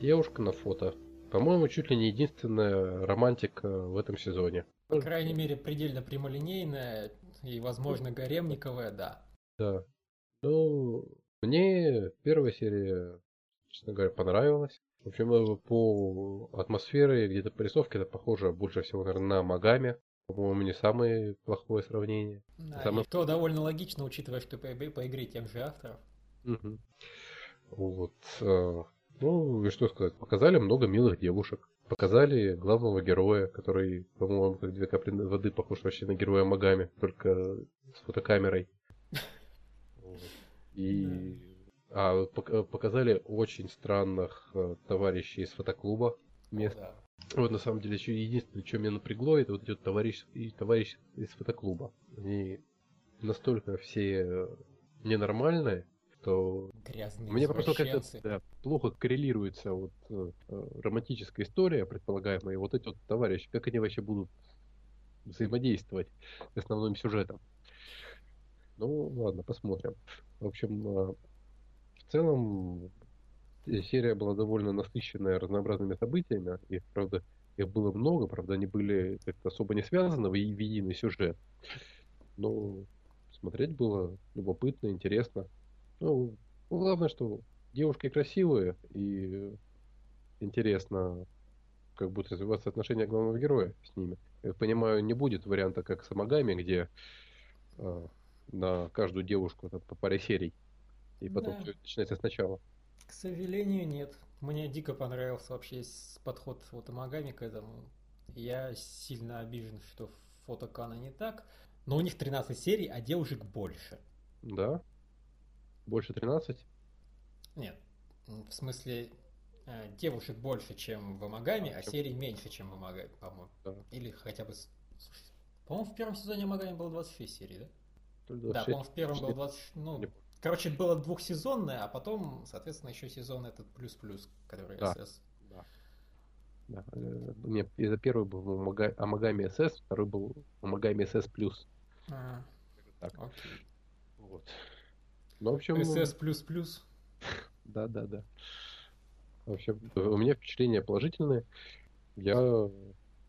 Девушка на фото. По-моему, чуть ли не единственная романтика в этом сезоне. По крайней мере, предельно прямолинейная и, возможно, гаремниковая, да. Да. Ну, мне первая серия, честно говоря, понравилась. В общем, э, по атмосфере, где-то по рисовке, это похоже больше всего, наверное, на Магами. По-моему, не самое плохое сравнение. Да, Самое- и то довольно логично, учитывая, что по, по игре тем же авторов. Мгм. Вот. Ну, и что сказать, показали много милых девушек. Показали главного героя, который, по-моему, как две капли воды похож вообще на героя Магами, только с фотокамерой. И а, пок- показали очень странных э, товарищей из фотоклуба. Мест. Да. Вот на самом деле еще единственное, что меня напрягло, это вот вот товарищ, и товарищ из фотоклуба. Они настолько все э, ненормальные, что Грязные мне просто как-то да, плохо коррелируется вот э, э, романтическая история, предполагаемая, и вот эти вот товарищи, как они вообще будут взаимодействовать с основным сюжетом. Ну, ладно, посмотрим. В общем, э, в целом э, серия была довольно насыщенная разнообразными событиями, и, правда, их было много, правда, они были как-то особо не связаны в в единый сюжет. Но смотреть было любопытно, интересно. Ну, ну, главное, что девушки красивые и интересно, как будут развиваться отношения главного героя с ними. Я понимаю, не будет варианта, как с Амагами, где э, на каждую девушку там, по паре серий. И потом Да. все начинается сначала. К сожалению, нет. Мне дико понравился вообще подход вот Амагами к этому. Я сильно обижен, что фотокана не так. Но у них 13 серий, а девушек больше. Да? Больше 13? Нет, в смысле, э, девушек больше, чем в Амагами, а серий меньше, чем в Амагами, по-моему. Да. Или хотя бы... По-моему, в первом сезоне Амагами было 26 серий, да? Да, 26, по-моему, в первом было 20... Ну, короче, было двухсезонное, а потом, соответственно, еще сезон этот плюс-плюс, который Да. СС. Да. Да. э, Не, это первый был Амага- Амагами СС, второй был Амагами СС плюс. А, Так. окей. Вот. Ну, в общем, СС плюс-плюс. да, да, да. В общем, у меня впечатления положительные. Я,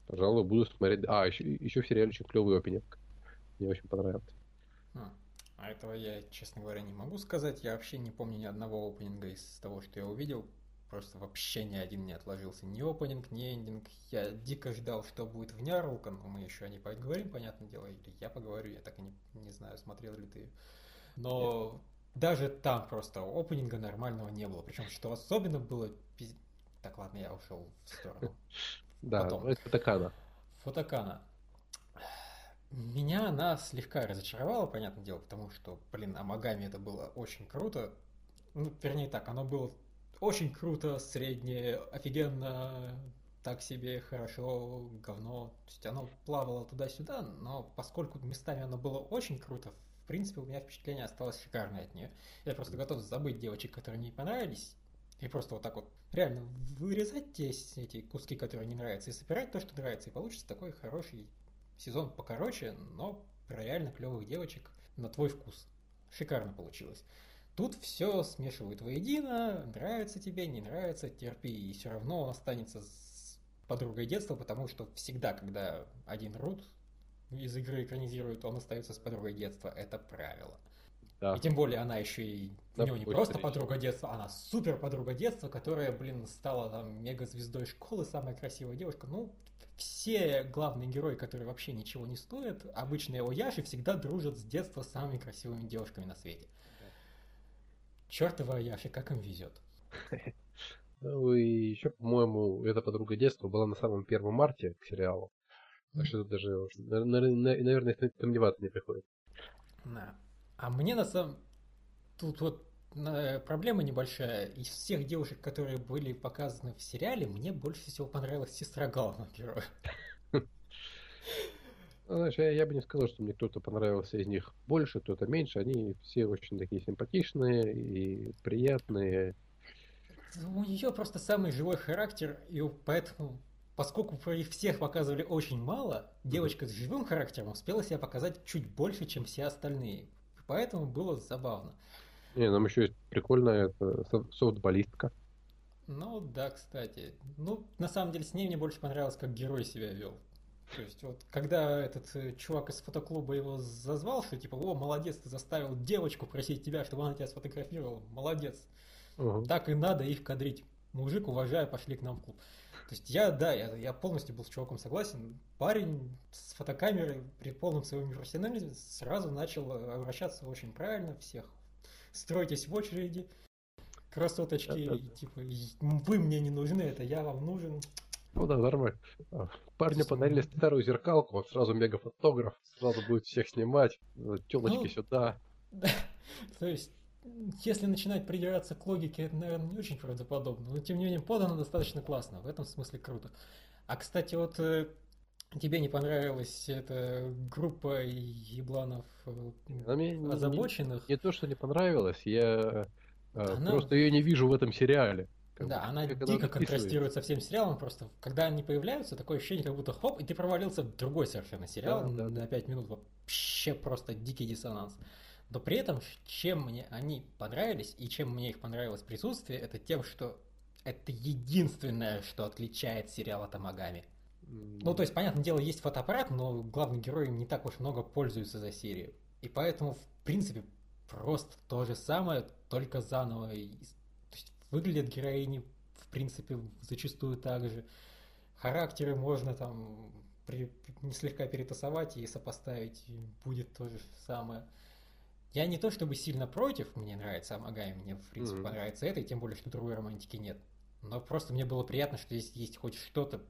пожалуй, буду смотреть. А, еще, еще в сериале очень клевый опенинг. Мне очень понравился. А, а этого я, честно говоря, не могу сказать. Я вообще не помню ни одного опенинга из того, что я увидел. Просто вообще ни один не отложился. Ни опенинг, ни эндинг. Я дико ждал, что будет в Нярука, но мы еще о ней поговорим, понятное дело. Или я поговорю, я так и не, не знаю, смотрел ли ты. Но даже там просто опенинга нормального не было. Причем, что особенно было... Так, ладно, я ушел в сторону. Да, Такана. Фотокана. Меня она слегка разочаровала, понятное дело, потому что, блин, Амагами это было очень круто. Ну, вернее так, оно было очень круто, среднее, офигенно, так себе, хорошо, говно. То есть оно плавало туда-сюда, но поскольку местами оно было очень круто, принципе, у меня впечатление осталось шикарное от нее. Я просто готов забыть девочек, которые мне понравились, и просто вот так вот реально вырезать те эти куски, которые не нравятся, и собирать то, что нравится, и получится такой хороший сезон покороче, но про реально клевых девочек на твой вкус. Шикарно получилось. Тут все смешивают воедино, нравится тебе, не нравится, терпи, и все равно он останется с подругой детства, потому что всегда, когда один рут из игры экранизирует, он остается с подругой детства, это правило. Да. И тем более она еще и Да, у него не просто речь. подруга детства, она супер подруга детства, которая, блин, стала там мега звездой школы, самая красивая девушка. Ну, все главные герои, которые вообще ничего не стоят, обычные Ояши всегда дружат с детства с самыми красивыми девушками на свете. Чертова Ояши, как им везет. Ну и еще, по-моему, эта подруга детства была на самом первом марте к сериалу. Так что тут даже, на- на- на- наверное, сомневаться не приходится. Да. А мне на самом... Тут вот проблема небольшая. Из всех девушек, которые были показаны в сериале, мне больше всего понравилась сестра главного героя. Ну, знаешь, я, я бы не сказал, что мне кто-то понравился из них больше, кто-то меньше. Они все очень такие симпатичные и приятные. У нее просто самый живой характер, и поэтому, поскольку их всех показывали очень мало, девочка с живым характером успела себя показать чуть больше, чем все остальные. Поэтому было забавно. Не, нам еще есть прикольная это, со- софтболистка. Ну да, кстати. Ну, на самом деле, с ней мне больше понравилось, как герой себя вел. То есть, вот когда этот э, чувак из фотоклуба его зазвал, что типа, о, молодец, ты заставил девочку просить тебя, чтобы она тебя сфотографировала, молодец. Угу. Так и надо их кадрить. Мужик, уважаю, пошли к нам в клуб. То есть я, да, я, я полностью был с чуваком согласен. Парень с фотокамерой при полном своем профессионализме сразу начал обращаться очень правильно, всех стройтесь в очереди, красоточки, да, да. типа, вы мне не нужны, это я вам нужен. Ну да, нормально. А, парню подарили старую зеркалку, вот сразу мегафотограф, сразу будет всех снимать, телочки ну, сюда. Да. То есть, если начинать придираться к логике, это, наверное, не очень правдоподобно, но тем не менее подано достаточно классно, в этом смысле круто. А, кстати, вот э, тебе не понравилась эта группа ебланов э, озабоченных? Не, не, не то, что не понравилось, я э, Она... просто ее не вижу в этом сериале. Да, бы, она дико контрастирует со всем сериалом, просто когда они появляются, такое ощущение, как будто хоп, и ты провалился в другой совершенно сериал да, да, на 5 минут, вообще просто дикий диссонанс. Но при этом, чем мне они понравились, и чем мне их понравилось присутствие, это тем, что это единственное, что отличает сериал от Амагами. Ну, то есть, понятное дело, есть фотоаппарат, но главный герой не так уж много пользуется за серию. И поэтому, в принципе, просто то же самое, только заново Выглядят героини, в принципе, зачастую так же. Характеры можно там при, слегка перетасовать и сопоставить, и будет то же самое. Я не то чтобы сильно против, мне нравится Амагай, мне в принципе mm-hmm. понравится это, и тем более, что другой романтики нет. Но просто мне было приятно, что здесь есть хоть что-то,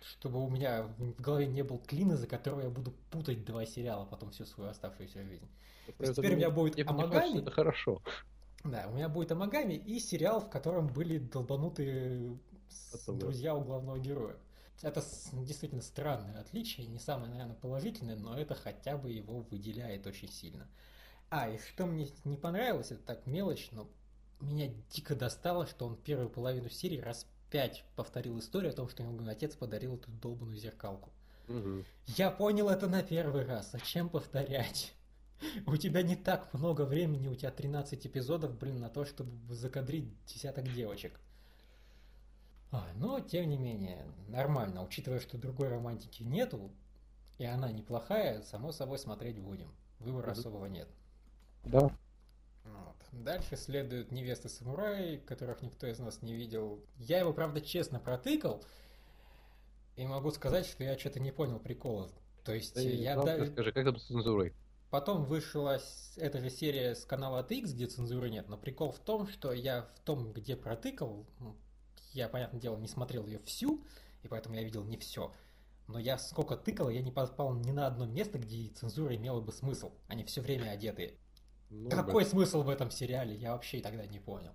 чтобы у меня в голове не был клин, из-за которого я буду путать два сериала потом всю свою оставшуюся жизнь. теперь у меня будет Амагами. Это хорошо. Да, у меня будет Амагами и сериал, в котором были долбанутые друзья у главного героя. Это действительно странное отличие, не самое, наверное, положительное, но это хотя бы его выделяет очень сильно. А, и что мне не понравилось, это так мелочь, но меня дико достало, что он первую половину серии раз пять повторил историю о том, что ему отец подарил эту долбанную зеркалку. Угу. Я понял это на первый раз. Зачем повторять? У тебя не так много времени, у тебя 13 эпизодов, блин, на то, чтобы закадрить десяток девочек. А, но, тем не менее, нормально, учитывая, что другой романтики нету, и она неплохая, само собой смотреть будем. Выбора mm особого нет. Да. Вот. Дальше следуют невесты самураи, которых никто из нас не видел. Я его, правда, честно протыкал, и могу сказать, что я что-то не понял прикола. То есть да я... Да... Скажи, как там с цензурой? Потом вышла эта же серия с канала ATX, где цензуры нет, но прикол в том, что я в том, где протыкал, я, понятное дело, не смотрел ее всю, и поэтому я видел не все. Но я сколько тыкал, я не попал ни на одно место, где цензура имела бы смысл. Они все время одетые. Ну, Какой да. смысл в этом сериале, я вообще тогда не понял.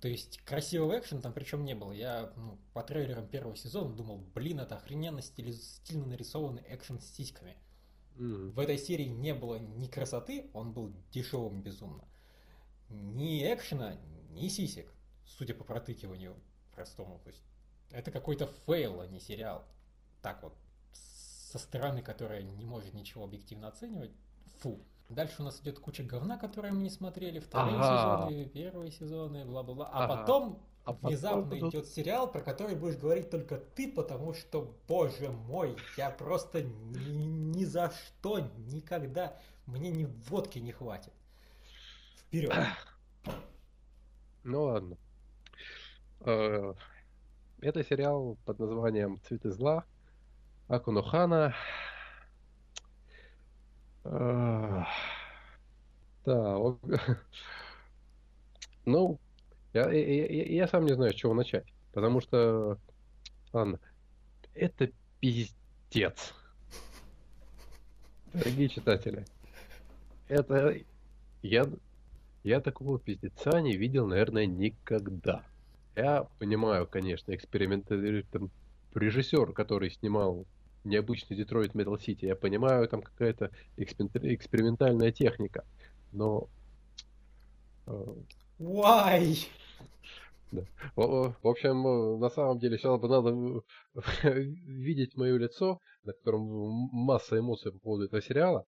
То есть красивого экшена там причем не было. Я ну, по трейлерам первого сезона думал, блин, это охрененно стиль, стильно нарисованный экшен с сиськами. Mm. В этой серии не было ни красоты, он был дешевым безумно. Ни экшена, ни сисек, судя по протыкиванию простому. То есть это какой-то фейл, а не сериал. Так вот, со стороны, которая не может ничего объективно оценивать, фу. Дальше у нас идет куча говна, которые мы не смотрели, вторые ага. сезоны, первые сезоны, бла-бла-бла. А ага. потом а внезапно потом... идет сериал, про который будешь говорить только ты, потому что, боже мой, я просто ни, ни за что, никогда, мне ни водки не хватит. Вперед. Ну ладно. Э, это сериал под названием «Цветы зла» Акунохана. Э, да, ну, я, я, я, сам не знаю, с чего начать. Потому что, ладно, это пиздец. Дорогие читатели, это я, я такого пиздеца не видел, наверное, никогда. Я понимаю, конечно, экспериментальный там, режиссер, который снимал необычный Детройт Metal Сити, я понимаю, там какая-то экспериментальная техника, но э, Why? Да. В, общем, э, на самом деле, сейчас бы надо э, видеть мое лицо, на котором масса эмоций по поводу этого сериала.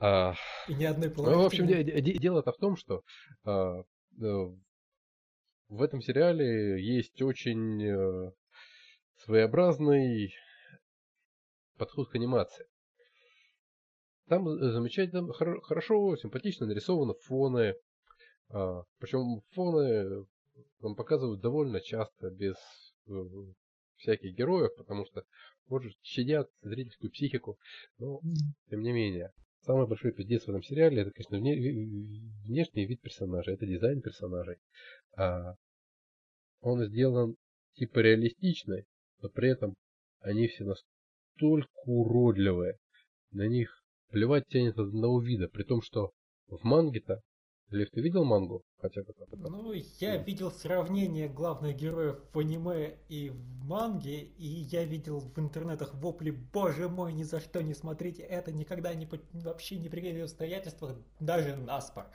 А, И ни одной Ну, в общем, де- де- дело-то в том, что а, в этом сериале есть очень своеобразный подход к анимации. Там э, замечательно, хорошо, симпатично нарисованы фоны. А, причем фоны нам показывают довольно часто, без э, всяких героев, потому что, может, щадят зрительскую психику. Но, тем не менее, самый большой пиздец в этом сериале, это, конечно, внешний вид персонажа, это дизайн персонажей. А он сделан типа реалистичный, но при этом они все настолько уродливые. На них плевать тянет от одного вида, при том, что в манге-то Лев, ты видел мангу? Хотя бы Ну, я да. видел сравнение главных героев в аниме и в манге, и я видел в интернетах вопли, боже мой, ни за что не смотрите это, никогда не, вообще ни при каких обстоятельствах, даже наспор.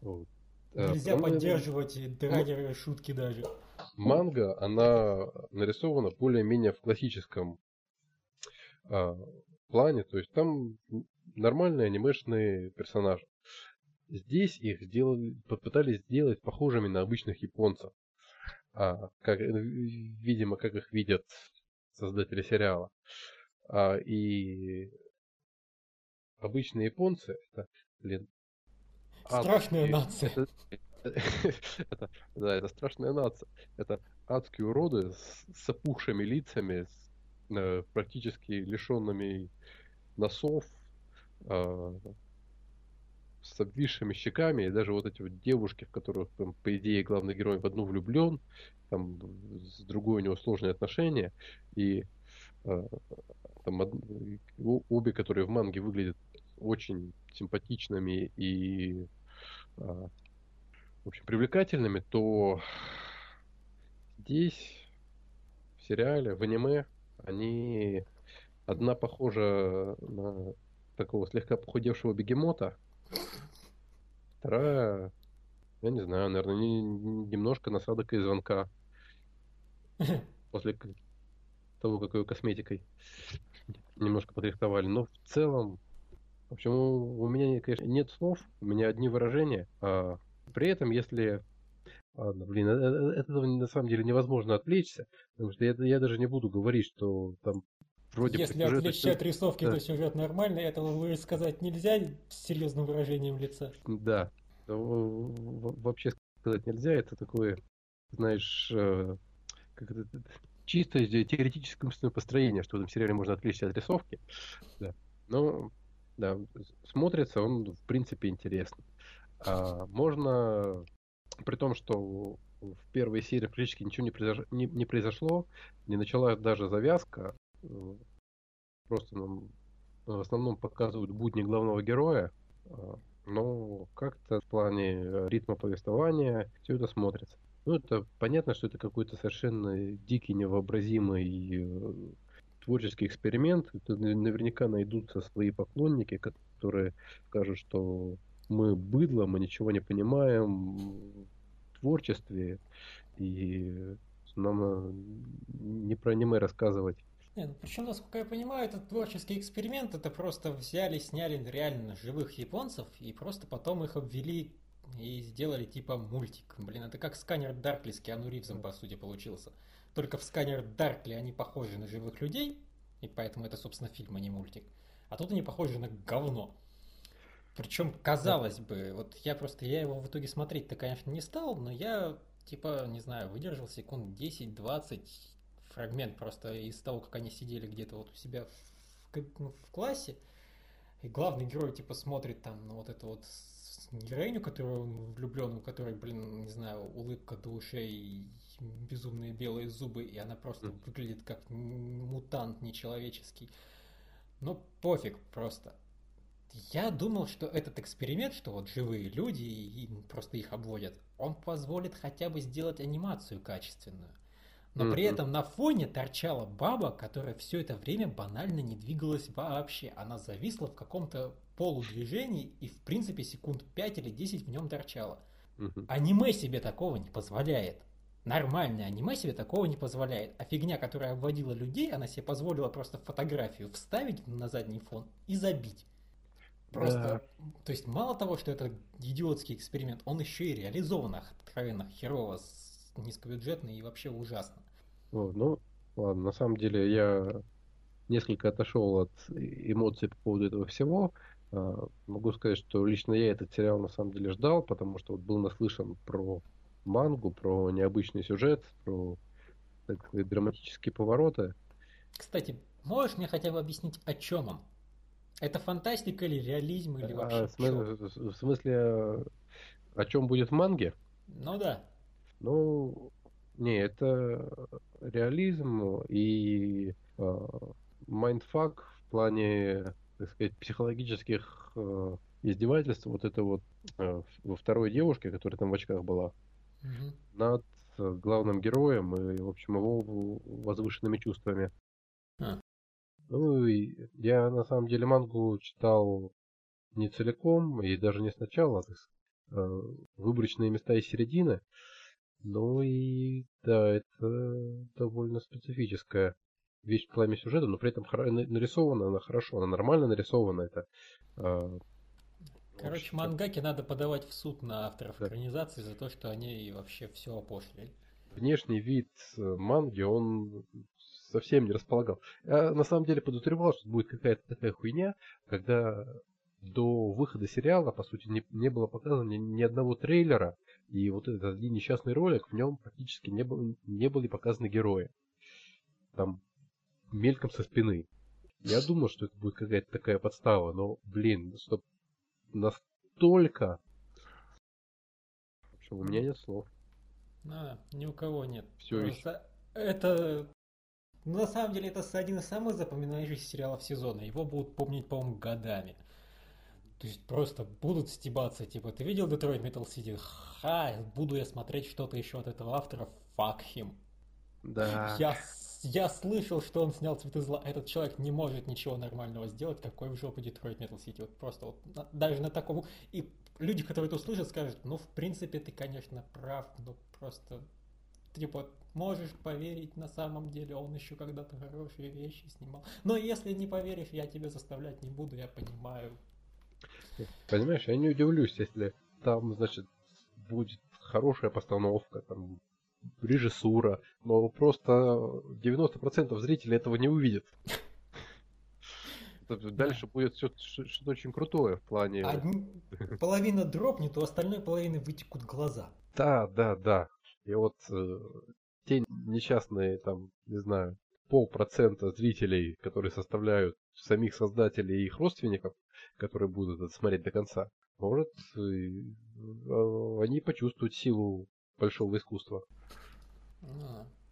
Вот. Нельзя а, поддерживать ну, драгеры шутки даже. Манга, она нарисована более-менее в классическом а, плане, то есть там нормальные анимешные персонажи. Здесь их сделали, попытались сделать похожими на обычных японцев. А, как, видимо, как их видят создатели сериала. А, и обычные японцы это, блин, Страшная адские, нация. Это, это, да, это страшная нация. Это адские уроды с, с опухшими лицами, с, э, практически лишенными носов, э, с обвисшими щеками, и даже вот эти вот девушки, в которых, там, по идее, главный герой в одну влюблен, там с другой у него сложные отношения, и э, там обе, которые в манге выглядят очень симпатичными и в общем, привлекательными, то здесь в сериале, в аниме, они одна похожа на такого слегка похудевшего бегемота, Вторая, я не знаю, наверное, не, немножко насадок и звонка. После того, как ее косметикой немножко подрихтовали. Но в целом, в общем, у, у меня, конечно, нет слов, у меня одни выражения. А при этом, если Ладно, блин, от э, э, этого на самом деле невозможно отвлечься, потому что я, я даже не буду говорить, что там вроде Если отвлечься от рисовки, да. то сюжет нормальный, этого вы сказать нельзя с серьезным выражением лица. Да, вообще сказать нельзя, это такое, знаешь, э, как это, чисто теоретическое умственное построение, что в этом сериале можно отвлечься от рисовки. Да. Но, да, смотрится он, в принципе, интересно. А можно, при том, что в первой серии практически ничего не, произош... не, не произошло, не началась даже завязка, просто нам в основном показывают будни главного героя, а, но как-то в плане э, ритма повествования все это смотрится. Ну, это понятно, что это какой-то совершенно дикий, невообразимый э, творческий эксперимент. Это наверняка найдутся свои поклонники, которые скажут, что мы быдло, мы ничего не понимаем в творчестве, и нам не про аниме рассказывать. Нет, ну, причем, насколько я понимаю, этот творческий эксперимент, это просто взяли, сняли реально живых японцев и просто потом их обвели и сделали типа мультик. Блин, это как сканер Даркли с Киану Ривзом, по сути, получился. Только в сканер Даркли они похожи на живых людей, и поэтому это, собственно, фильм, а не мультик. А тут они похожи на говно. Причем, казалось бы, вот я просто, я его в итоге смотреть-то, конечно, не стал, но я, типа, не знаю, выдержал секунд 10-20, фрагмент просто из того, как они сидели где-то вот у себя в, ну, в классе. И главный герой типа смотрит там на вот эту вот героиню, которую он влюблен, у которой, блин, не знаю, улыбка до ушей, безумные белые зубы, и она просто выглядит как мутант нечеловеческий. Но пофиг просто. Я думал, что этот эксперимент, что вот живые люди и просто их обводят, он позволит хотя бы сделать анимацию качественную. Но mm-hmm. при этом на фоне торчала баба, которая все это время банально не двигалась вообще. Она зависла в каком-то полудвижении и, в принципе, секунд 5 или 10 в нем торчала. Mm-hmm. Аниме себе такого не позволяет. Нормальное аниме себе такого не позволяет. А фигня, которая обводила людей, она себе позволила просто фотографию вставить на задний фон и забить. Просто, да. то есть мало того, что это идиотский эксперимент, он еще и реализован откровенно херово, низкобюджетный и вообще ужасно. Вот, ну, ладно, на самом деле я несколько отошел от эмоций по поводу этого всего. А, могу сказать, что лично я этот сериал на самом деле ждал, потому что вот был наслышан про мангу, про необычный сюжет, про так сказать, драматические повороты. Кстати, можешь мне хотя бы объяснить, о чем он? Это фантастика или реализм или а, вообще? А, в, смысле, о чем будет в манге? Ну да. Ну, не, это реализм и э, mindfuck в плане, так сказать, психологических э, издевательств. Вот это вот э, во второй девушке, которая там в очках была, угу. над главным героем и, в общем, его возвышенными чувствами. А. Ну, и я на самом деле мангу читал не целиком и даже не сначала, так сказать, выборочные места и середины. Ну и да, это довольно специфическая вещь в плане сюжета, но при этом нарисована она хорошо, она нормально нарисована. Это, э, Короче, мангаки надо подавать в суд на авторов да. экранизации за то, что они вообще все опошлили. Внешний вид э, манги, он совсем не располагал. Я на самом деле подозревал, что будет какая-то такая хуйня, когда до выхода сериала, по сути, не, не было показано ни, ни одного трейлера, и вот этот один несчастный ролик, в нем практически не, был, не были показаны герои. Там мельком со спины. Я думал, что это будет какая-то такая подстава, но, блин, что настолько... Общем, у меня нет слов. А, ни у кого нет. Все Просто это... На самом деле, это один из самых запоминающихся сериалов сезона. Его будут помнить, по-моему, годами. То есть просто будут стебаться, типа, ты видел Detroit Metal City? Ха, буду я смотреть что-то еще от этого автора, fuck him. Да. Я, я слышал, что он снял «Цветы зла». Этот человек не может ничего нормального сделать, какой в жопу Detroit Metal City. Вот просто вот даже на таком... И люди, которые это услышат, скажут, ну, в принципе, ты, конечно, прав, но просто типа, можешь поверить на самом деле, он еще когда-то хорошие вещи снимал. Но если не поверишь, я тебя заставлять не буду, я понимаю. Понимаешь, я не удивлюсь, если там, значит, будет хорошая постановка, там, режиссура, но просто 90% зрителей этого не увидят. Дальше будет что-то очень крутое в плане... Половина дропнет, у остальной половины вытекут глаза. Да, да, да. И вот э, те несчастные, там, не знаю, полпроцента зрителей, которые составляют самих создателей и их родственников, которые будут это смотреть до конца, может, а, они почувствуют силу большого искусства.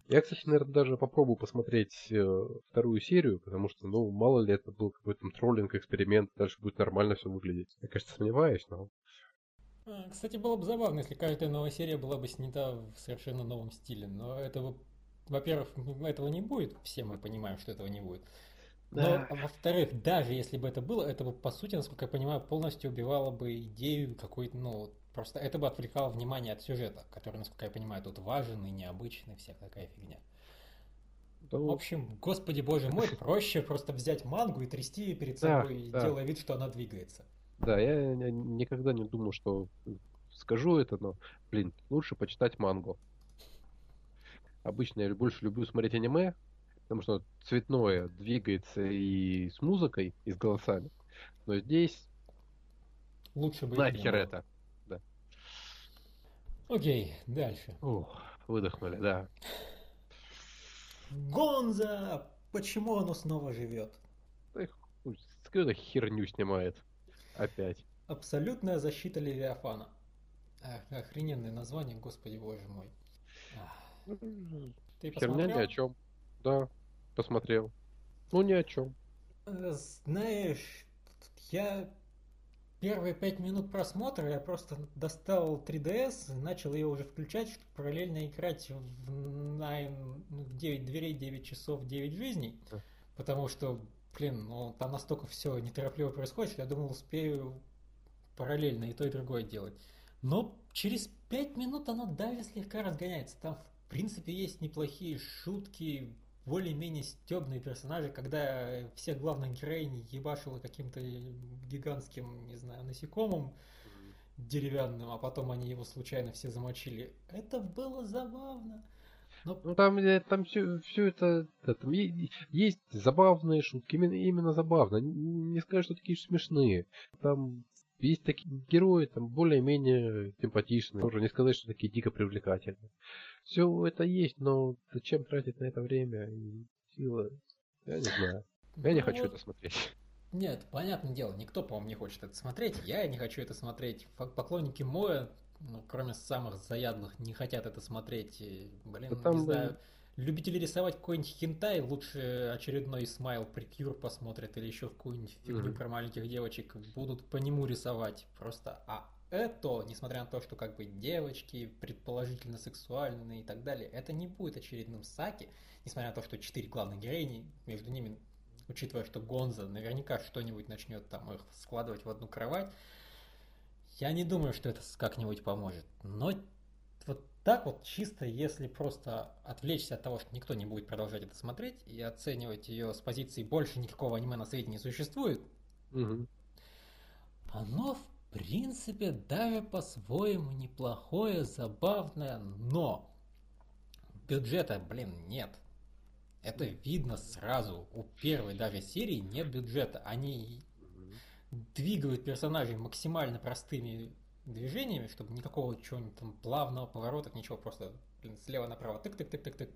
Я, кстати, наверное, даже попробую посмотреть э, вторую серию, потому что, ну, мало ли это был какой-то троллинг, эксперимент, дальше будет нормально все выглядеть. Я, конечно, сомневаюсь, но... А, кстати, было бы забавно, если каждая новая серия была бы снята в совершенно новом стиле, но этого, во-первых, этого не будет, все мы понимаем, что этого не будет. Да. Но, во-вторых, даже если бы это было, это бы, по сути, насколько я понимаю, полностью убивало бы идею какой-то, ну, просто это бы отвлекало внимание от сюжета, который, насколько я понимаю, тут важен и необычный, вся такая фигня. Да. В общем, господи боже мой, проще просто взять мангу и трясти ее перед собой, да, делая вид, что она двигается. Да, я никогда не думал, что скажу это, но, блин, лучше почитать мангу. Обычно я больше люблю смотреть аниме, потому что цветное двигается и с музыкой, и с голосами. Но здесь лучше бы нахер это. Да. Окей, дальше. Ух, выдохнули, да. Гонза! Почему оно снова живет? Какую-то херню снимает. Опять. Абсолютная защита Левиафана. Ах, охрененное название, господи боже мой. Ты Херня ни о чем. Да, посмотрел. Ну, ни о чем. Э, знаешь, я первые пять минут просмотра я просто достал 3DS, начал ее уже включать, чтобы параллельно играть в Nine, 9 дверей, 9 часов, 9 жизней. Потому что, блин, ну там настолько все неторопливо происходит, что я думал, успею параллельно и то, и другое делать. Но через 5 минут оно даже слегка разгоняется. Там, в принципе, есть неплохие шутки, более-менее стебные персонажи, когда всех главных героинь ебашило каким-то гигантским, не знаю, насекомым деревянным, а потом они его случайно все замочили. Это было забавно. Но... Ну там, э, там все, все это, да, там есть забавные шутки, именно, именно забавно. Не, сказать, что такие смешные. Там есть такие герои, там более-менее симпатичные. Тоже не сказать, что такие дико привлекательные. Все это есть, но зачем тратить на это время и силы? Я не знаю. Я не ну, хочу это смотреть. Нет, понятное дело, никто, по-моему, не хочет это смотреть. Я не хочу это смотреть. Поклонники Моя, ну, кроме самых заядлых, не хотят это смотреть. Блин, да там... не знаю. Любители рисовать какой-нибудь хентай, лучше очередной смайл прикюр посмотрят или еще какую-нибудь фигню mm-hmm. про маленьких девочек будут по нему рисовать. Просто, а это, несмотря на то, что как бы девочки предположительно сексуальные и так далее, это не будет очередным саки, несмотря на то, что четыре главных героини, между ними, учитывая, что Гонза наверняка что-нибудь начнет там их складывать в одну кровать, я не думаю, что это как-нибудь поможет. Но вот так вот чисто, если просто отвлечься от того, что никто не будет продолжать это смотреть и оценивать ее с позиции больше никакого аниме на свете не существует, угу. оно в принципе даже по-своему неплохое, забавное, но бюджета, блин, нет. Это видно сразу. У первой даже серии нет бюджета. Они двигают персонажей максимально простыми движениями, чтобы никакого чего-нибудь там плавного поворота, ничего, просто блин, слева направо тык-тык-тык-тык-тык.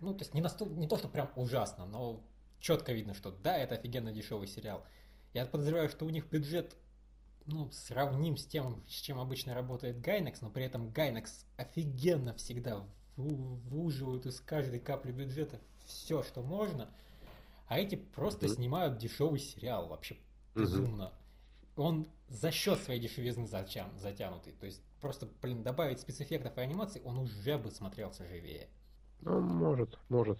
Ну, то есть не, настолько, не то, что прям ужасно, но четко видно, что да, это офигенно дешевый сериал. Я подозреваю, что у них бюджет ну, сравним с тем, с чем обычно работает Гайнекс, но при этом Гайнекс офигенно всегда выуживают из каждой капли бюджета все, что можно, а эти просто mm-hmm. снимают дешевый сериал, вообще безумно. Mm-hmm. Он за счет своей дешевизны затян, затянутый. То есть просто, блин, добавить спецэффектов и анимаций, он уже бы смотрелся живее. Ну, может, может.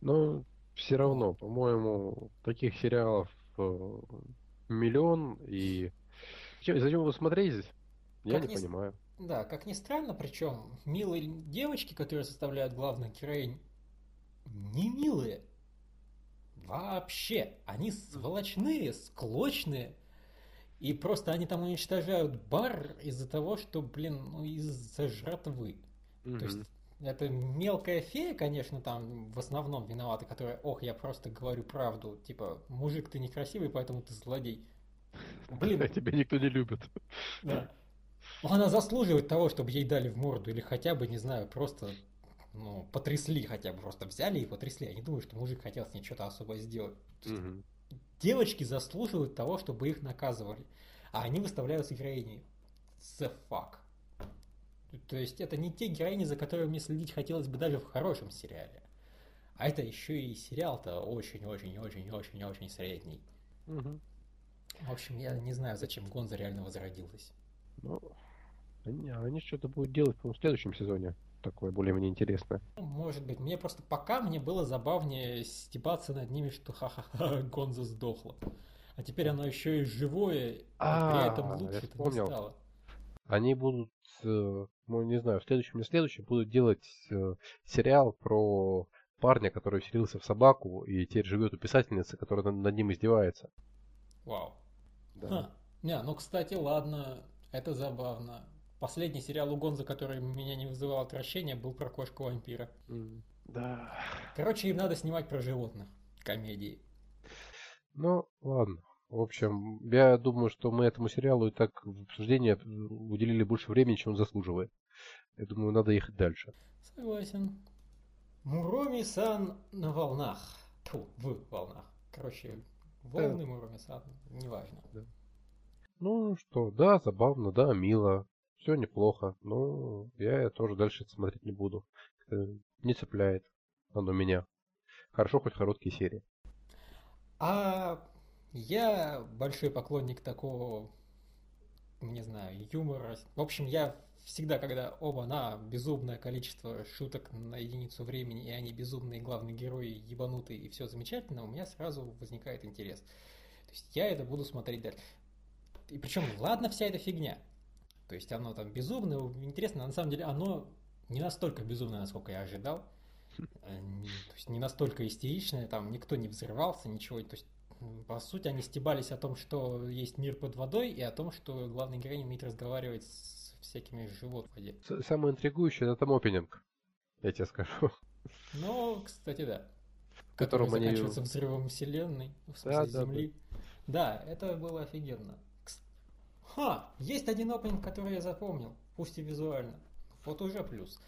Но все равно, по-моему, таких сериалов э, миллион, и зачем, зачем его смотреть здесь? Я как не ни... понимаю. Да, как ни странно, причем милые девочки, которые составляют главных героинь, не милые. Вообще. Они сволочные, склочные. И просто они там уничтожают бар из-за того, что, блин, ну из-за жратвы. Mm-hmm. То есть это мелкая фея, конечно, там в основном виновата, которая, ох, я просто говорю правду. Типа, мужик, ты некрасивый, поэтому ты злодей. Блин. Тебя никто не любит. Да. Она заслуживает того, чтобы ей дали в морду, или хотя бы, не знаю, просто ну, потрясли хотя бы, просто взяли и потрясли. Я не думаю, что мужик хотел с ней что-то особое сделать. Угу. Девочки заслуживают того, чтобы их наказывали. А они выставляются героиней. The fuck. То есть это не те героини, за которыми следить хотелось бы даже в хорошем сериале. А это еще и сериал-то очень-очень-очень-очень-очень средний. Угу. В общем, я не знаю, зачем Гонза реально возродилась. Ну, они, они что-то будут делать, в следующем сезоне. Такое более-менее интересное. Ну, может быть. Мне просто пока мне было забавнее стебаться над ними, что ха-ха-ха, Гонза сдохла. А теперь оно еще и живое, а при этом лучше это не стало. Они будут, э, ну не знаю, в следующем или следующем будут делать э, сериал про парня, который вселился в собаку и теперь живет у писательницы, которая над ним издевается. Вау. Да. Ха. Не, ну кстати, ладно, это забавно. Последний сериал у Гонза, который меня не вызывал отвращения, был про кошку-вампира. Mm, да. Короче, им надо снимать про животных. Комедии. Ну, ладно. В общем, я думаю, что мы этому сериалу и так в обсуждении уделили больше времени, чем он заслуживает. Я думаю, надо ехать дальше. Согласен. Муроми-сан на волнах. Фу, в волнах. Короче, волны да. Муроми-сан, неважно. Да. Ну что, да, забавно, да, мило. Все неплохо. Но я тоже дальше это смотреть не буду. Не цепляет оно меня. Хорошо, хоть короткие серии. А я большой поклонник такого, не знаю, юмора. В общем, я всегда, когда оба на безумное количество шуток на единицу времени, и они безумные главные герои, ебанутые, и все замечательно, у меня сразу возникает интерес. То есть я это буду смотреть дальше. И причем, ладно вся эта фигня. То есть оно там безумное, интересно, на самом деле оно не настолько безумное, насколько я ожидал. То есть не настолько истеричная, там никто не взрывался, ничего. То есть, по сути, они стебались о том, что есть мир под водой, и о том, что главный героинь умеет разговаривать с всякими животными в. Самое интригующее это там опенинг, я тебе скажу. Ну, кстати, да. Который заканчивается взрывом вселенной, в смысле да, Земли. Да, да. да, это было офигенно. Ха, есть один опенинг, который я запомнил, пусть и визуально. Вот уже плюс.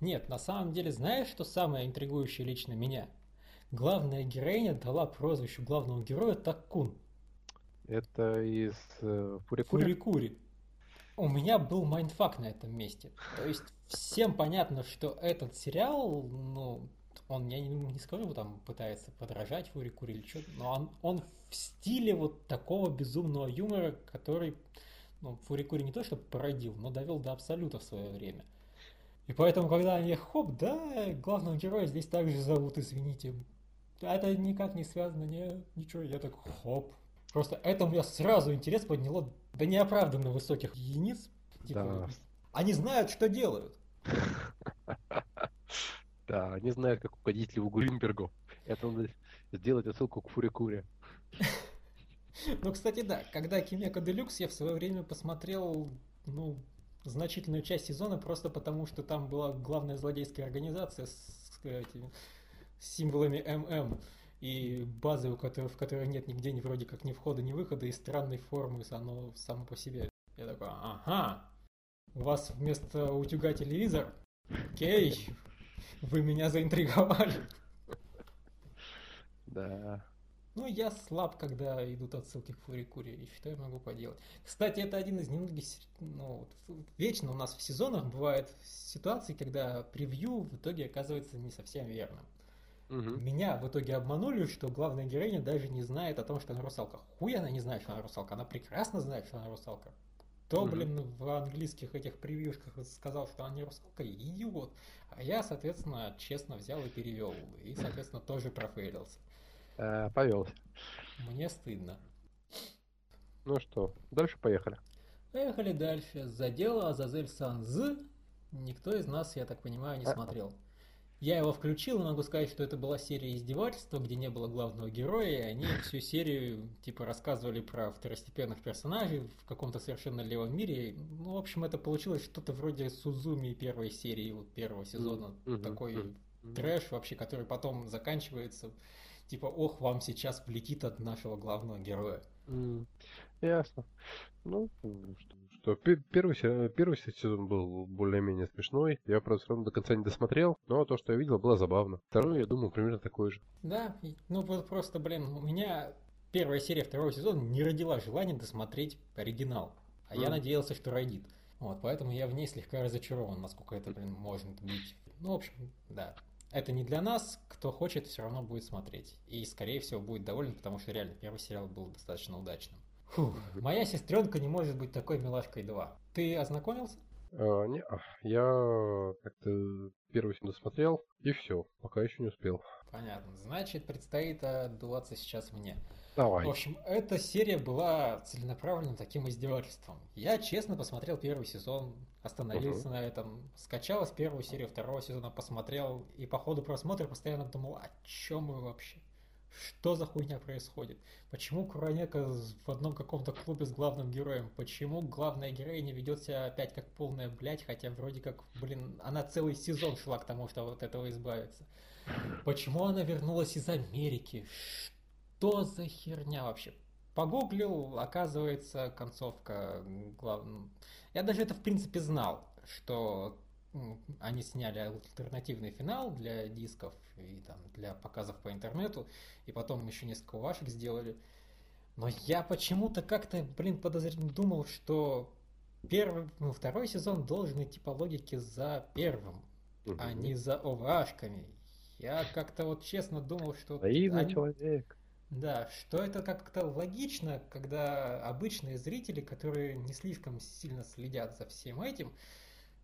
Нет, на самом деле, знаешь, что самое интригующее лично меня? Главная героиня дала прозвищу главного героя Таккун. Это из э, Фурикури? Фурикури. У меня был mindfuck на этом месте. То есть всем понятно, что этот сериал, ну, он, я не, не скажу, там пытается подражать Фурикури или что но он, он в стиле вот такого безумного юмора, который ну, Фурикури не то что породил, но довел до абсолюта в свое время. И поэтому, когда они хоп, да, главного героя здесь также зовут, извините. Это никак не связано, не, ничего, я так хоп. Просто это у меня сразу интерес подняло до неоправданно высоких единиц. Типа, да. Они знают, что делают. Да, они знают, как угодить Леву Гринбергу. Это надо сделать отсылку к Фурикуре. Ну, кстати, да, когда Кимека Делюкс я в свое время посмотрел, ну, значительную часть сезона просто потому, что там была главная злодейская организация с, этими символами ММ и базы, в которой, в которой нет нигде ни вроде как ни входа, ни выхода, и странной формы оно само по себе. Я такой, ага, у вас вместо утюга телевизор? Окей, вы меня заинтриговали. Да. Ну, я слаб, когда идут отсылки к Фурикуре, и что я могу поделать. Кстати, это один из немногих... Ну, вечно у нас в сезонах бывают ситуации, когда превью в итоге оказывается не совсем верным. Угу. Меня в итоге обманули, что главная героиня даже не знает о том, что она русалка. Хуй она не знает, что она русалка. Она прекрасно знает, что она русалка. Кто, угу. блин, в английских этих превьюшках сказал, что она не русалка? Идиот. А я, соответственно, честно взял и перевел. И, соответственно, тоже профейлился э, повелся. Мне стыдно. Ну что, дальше поехали. Поехали дальше. За дело Азазель Санз никто из нас, я так понимаю, не а... смотрел. Я его включил и могу сказать, что это была серия издевательства, где не было главного героя, и они всю серию типа рассказывали про второстепенных персонажей в каком-то совершенно левом мире. Ну, в общем, это получилось что-то вроде Сузуми первой серии, вот первого сезона. Mm-hmm. Такой mm-hmm. трэш вообще, который потом заканчивается типа, ох, вам сейчас влетит от нашего главного героя. Mm, ясно. Ну, что, что первый, первый сезон был более-менее смешной. Я, правда, все равно до конца не досмотрел, но то, что я видел, было забавно. Второй, я думаю, примерно такой же. Да, ну вот просто, блин, у меня первая серия второго сезона не родила желания досмотреть оригинал. А mm. я надеялся, что родит. Вот, поэтому я в ней слегка разочарован, насколько это, блин, может быть. Ну, в общем, да, это не для нас, кто хочет, все равно будет смотреть. И, скорее всего, будет доволен, потому что реально первый сериал был достаточно удачным. Фух, моя сестренка не может быть такой милашкой 2. Ты ознакомился? А, не, я как-то первый сезон смотрел, и все, пока еще не успел. Понятно. Значит, предстоит отдуваться сейчас мне. Давай. В общем, эта серия была целенаправленным таким издевательством. Я честно посмотрел первый сезон, остановился угу. на этом, скачал с первую серию второго сезона, посмотрел, и по ходу просмотра постоянно думал, о чем мы вообще? Что за хуйня происходит? Почему Куранека в одном каком-то клубе с главным героем? Почему главная героиня ведет себя опять как полная блядь, хотя вроде как, блин, она целый сезон шла к тому, что вот этого избавиться? Почему она вернулась из Америки? что за херня вообще? Погуглил, оказывается, концовка главного... Я даже это, в принципе, знал, что они сняли альтернативный финал для дисков и там для показов по интернету, и потом еще несколько ваших сделали. Но я почему-то как-то, блин, подозрительно думал, что первый, ну, второй сезон должен идти по логике за первым, угу. а не за овашками. Я как-то вот честно думал, что... Наивный они... человек. Да, что это как-то логично, когда обычные зрители, которые не слишком сильно следят за всем этим,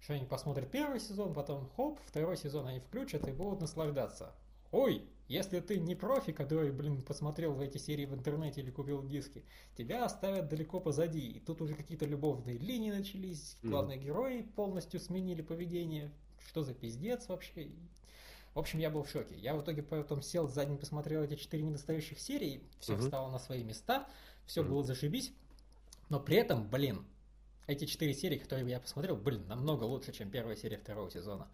что они посмотрят первый сезон, потом хоп, второй сезон они включат и будут наслаждаться. Ой, если ты не профи, который, блин, посмотрел в эти серии в интернете или купил диски, тебя оставят далеко позади. И тут уже какие-то любовные линии начались, главные mm. герои полностью сменили поведение. Что за пиздец вообще? В общем, я был в шоке. Я в итоге потом сел за день, посмотрел эти четыре недостающих серии, все Мгм. встало на свои места, все Мгм. было зашибись. Но при этом, блин, эти четыре серии, которые я посмотрел, блин, намного лучше, чем первая серия второго сезона.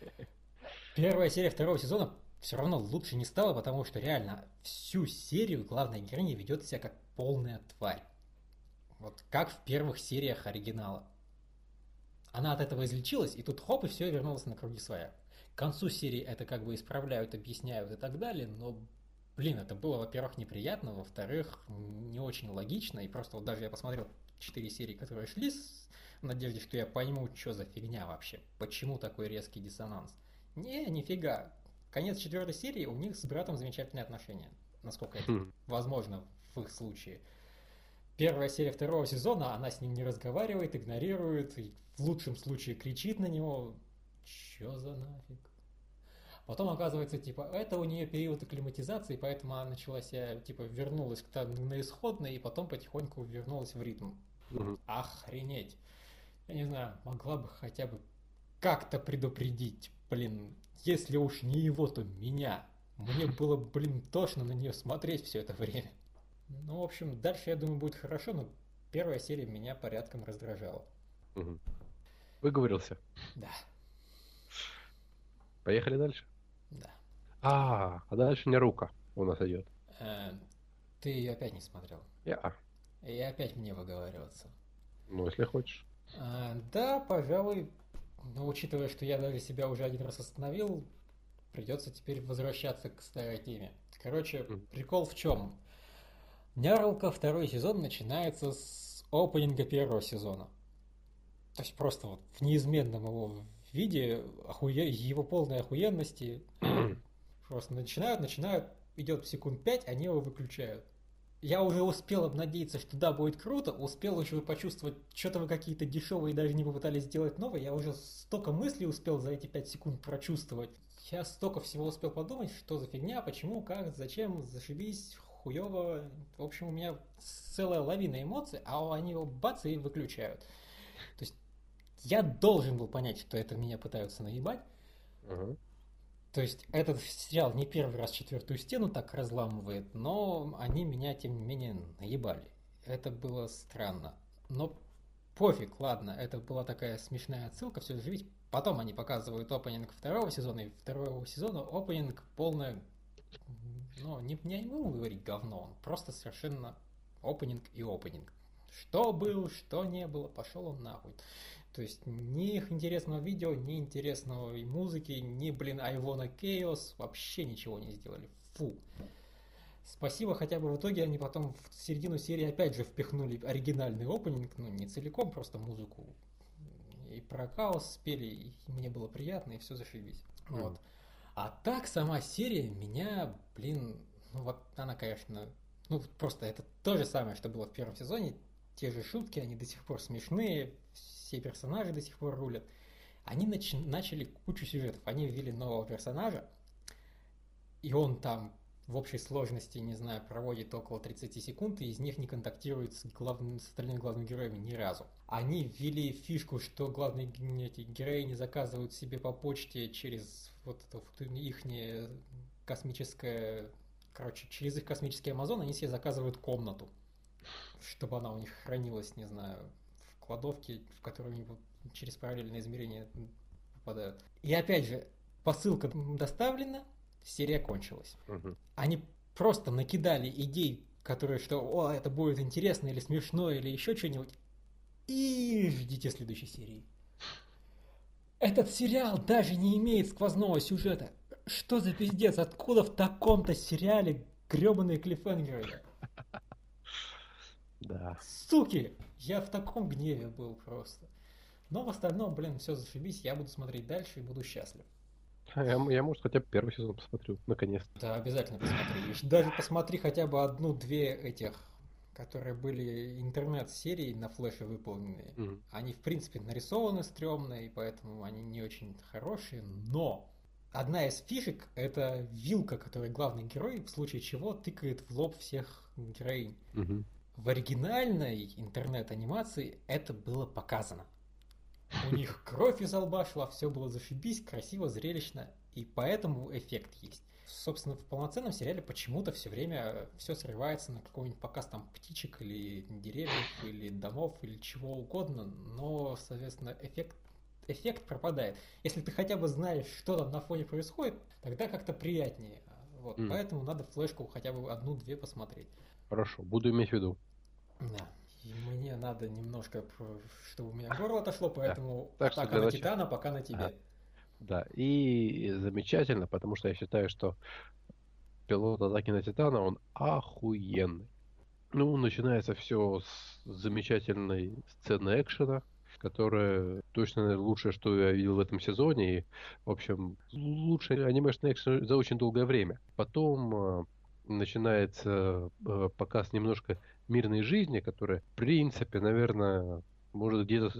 Первая серия второго сезона все равно лучше не стала, потому что реально всю серию главная героиня ведет себя как полная тварь. Вот как в первых сериях оригинала. Она от этого излечилась, и тут хоп, и все вернулось на круги своя. К концу серии это как бы исправляют, объясняют и так далее, но, блин, это было, во-первых, неприятно, во-вторых, не очень логично, и просто вот даже я посмотрел четыре серии, которые шли, с в надежде, что я пойму, что за фигня вообще, почему такой резкий диссонанс. Не, нифига. Конец четвертой серии, у них с братом замечательные отношения, насколько это Хм. возможно в их случае. Первая серия второго сезона, она с ним не разговаривает, игнорирует, в лучшем случае кричит на него. Чё за нафиг? Потом оказывается, типа, это у нее период акклиматизации, поэтому она начала себя, типа, вернулась к та- на исходное, и потом потихоньку вернулась в ритм. Мгм. Охренеть. Я не знаю, могла бы хотя бы как-то предупредить, блин, если уж не его, то меня. Мне было, блин, тошно на нее смотреть все это время. Ну, в общем, дальше, я думаю, будет хорошо, но первая серия меня порядком раздражала. Мгм. Выговорился. Да, Поехали дальше. да. А, а дальше не рука у нас идет. Э, ты ее опять не смотрел. Я. И опять мне выговариваться. Ну, если хочешь. А, да, пожалуй, но учитывая, что я даже себя уже один раз остановил, придется теперь возвращаться к старой теме. Короче, прикол в чем? Нярлка второй сезон начинается с опенинга первого сезона. То есть просто вот в неизменном его виде, охуе- его полной охуенности, просто начинают, начинают, идет секунд пять, они его выключают. Я уже успел обнадеяться, что да, будет круто, успел уже почувствовать, что-то вы какие-то дешевые даже не попытались сделать новое, я уже столько мыслей успел за эти 5 секунд прочувствовать. Я столько всего успел подумать, что за фигня, почему, как, зачем, зашибись, хуево. В общем, у меня целая лавина эмоций, а они его бац и выключают. То есть я должен был понять, что это меня пытаются наебать. Ага. То есть этот сериал не первый раз четвертую стену так разламывает, но они меня, тем не менее, наебали. Это было странно. Но пофиг, ладно, это была такая смешная отсылка, все же ведь потом они показывают опенинг второго сезона, и второго сезона опенинг полное, ну, не, не могу говорить говно, он просто совершенно опенинг и опенинг. Что был, что не было, пошел он нахуй. То есть ни их интересного видео, ни интересного и музыки, ни, блин, wanna chaos, вообще ничего не сделали. Фу. Спасибо, хотя бы в итоге они потом в середину серии опять же впихнули оригинальный опенинг, ну не целиком, просто музыку. И про хаос спели, и мне было приятно, и все зашибись. Мгм. Вот. А так сама серия меня, блин, ну вот она, конечно, ну просто это то же самое, что было в первом сезоне, те же шутки, они до сих пор смешные, все персонажи до сих пор рулят. Они начи- начали кучу сюжетов, они ввели нового персонажа, и он там в общей сложности, не знаю, проводит около 30 секунд, и из них не контактирует с, главным, с остальными главными героями ни разу. Они ввели фишку, что главные эти героини заказывают себе по почте через вот это вот их космическое, короче, через их космический Амазон они себе заказывают комнату, чтобы она у них хранилась, не знаю, в кладовке, в которую они вот через параллельное измерение попадают. И опять же, посылка доставлена, серия кончилась. Мгм. Они просто накидали идей, которые что, о, это будет интересно или смешно, или еще что-нибудь, и ждите следующей серии. Этот сериал даже не имеет сквозного сюжета. Что за пиздец? Откуда в таком-то сериале гребаные клиффхенгеры? Да. Суки! Я в таком гневе был просто. Но в остальном, блин, все зашибись, я буду смотреть дальше и буду счастлив. А Я, я, может, хотя бы первый сезон посмотрю, наконец-то. Да, обязательно посмотри. Даже посмотри хотя бы одну-две этих, которые были интернет-серии на флеше выполненные. Мгм. Они, в принципе, нарисованы стрёмно, и поэтому они не очень хорошие, но одна из фишек — это вилка, которой главный герой, в случае чего, тыкает в лоб всех героинь. Мгм. В оригинальной интернет-анимации это было показано. У них кровь из лба шла, все было зашибись, красиво, зрелищно. И поэтому эффект есть. Собственно, в полноценном сериале почему-то все время все срывается на какой-нибудь показ там птичек или деревьев, или домов, или чего угодно, но, соответственно, эффект эффект пропадает. Если ты хотя бы знаешь, что там на фоне происходит, тогда как-то приятнее. Вот, mm. поэтому надо флешку хотя бы одну-две посмотреть. Хорошо, буду иметь в виду. Да. И мне надо немножко, чтобы у меня горло отошло, поэтому да. так атака на начала... Титана пока на тебе. Ага. Да, и замечательно, потому что я считаю, что пилот атаки на Титана, он охуенный. Ну, начинается все с замечательной сцены экшена, которая точно наверное, лучшее, что я видел в этом сезоне. И, в общем, лучший анимешный экшен за очень долгое время. Потом э, начинается э, показ немножко мирной жизни, которая, в принципе, наверное, может где-то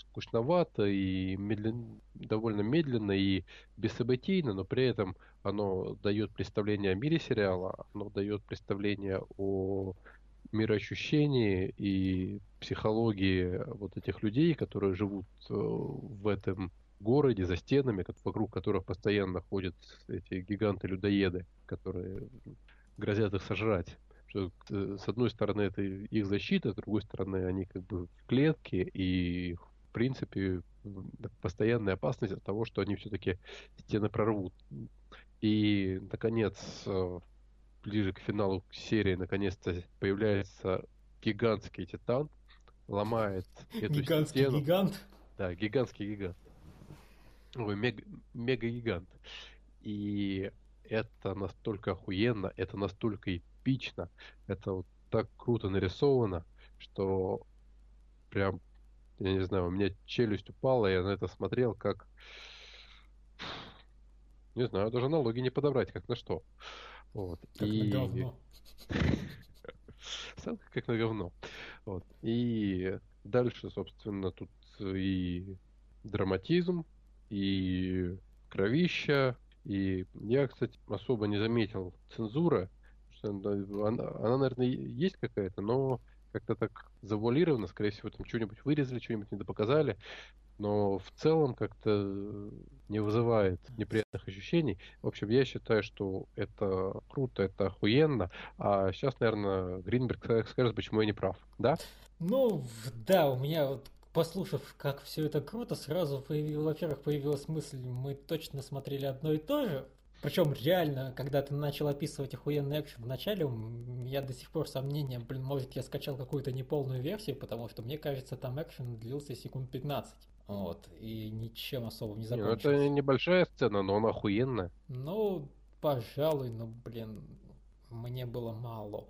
скучновато и медлен... довольно медленно и бессобытийно, но при этом оно дает представление о мире сериала, оно дает представление о мироощущении и психологии вот этих людей, которые живут э, в этом городе за стенами, вокруг которых постоянно ходят эти гиганты-людоеды, которые грозят их сожрать. Что, э, с одной стороны, это их защита, с другой стороны, они как бы в клетке, и в принципе постоянная опасность от того, что они все-таки стены прорвут. И, наконец, э, ближе к финалу серии наконец-то появляется гигантский титан, ломает эту гигантский стену. гигант? Да, гигантский гигант. Ой, мега, мега-гигант. И это настолько охуенно, это настолько эпично, это вот так круто нарисовано, что прям, я не знаю, у меня челюсть упала, я на это смотрел как... Не знаю, даже налоги не подобрать, как на что. Вот. Как и... на говно. как на говно. Вот. И дальше, собственно, тут и драматизм, и кровища, и я, кстати, особо не заметил цензуры, она, она, наверное, есть какая-то, но как-то так завуалировано, скорее всего, там что-нибудь вырезали, что-нибудь недопоказали но в целом как-то не вызывает неприятных ощущений. В общем, я считаю, что это круто, это охуенно. А сейчас, наверное, Гринберг скажет, почему я не прав, да? Ну, да, у меня вот послушав, как все это круто, сразу появилась, во-первых, появилась мысль, мы точно смотрели одно и то же. Причем реально, когда ты начал описывать охуенный экшен в начале, меня до сих пор сомнения, блин, может я скачал какую-то неполную версию, потому что мне кажется, там экшен длился секунд 15. Вот, и ничем особым не ну, закончился. это небольшая сцена, но она охуенная. Ну, пожалуй, но, блин, мне было мало.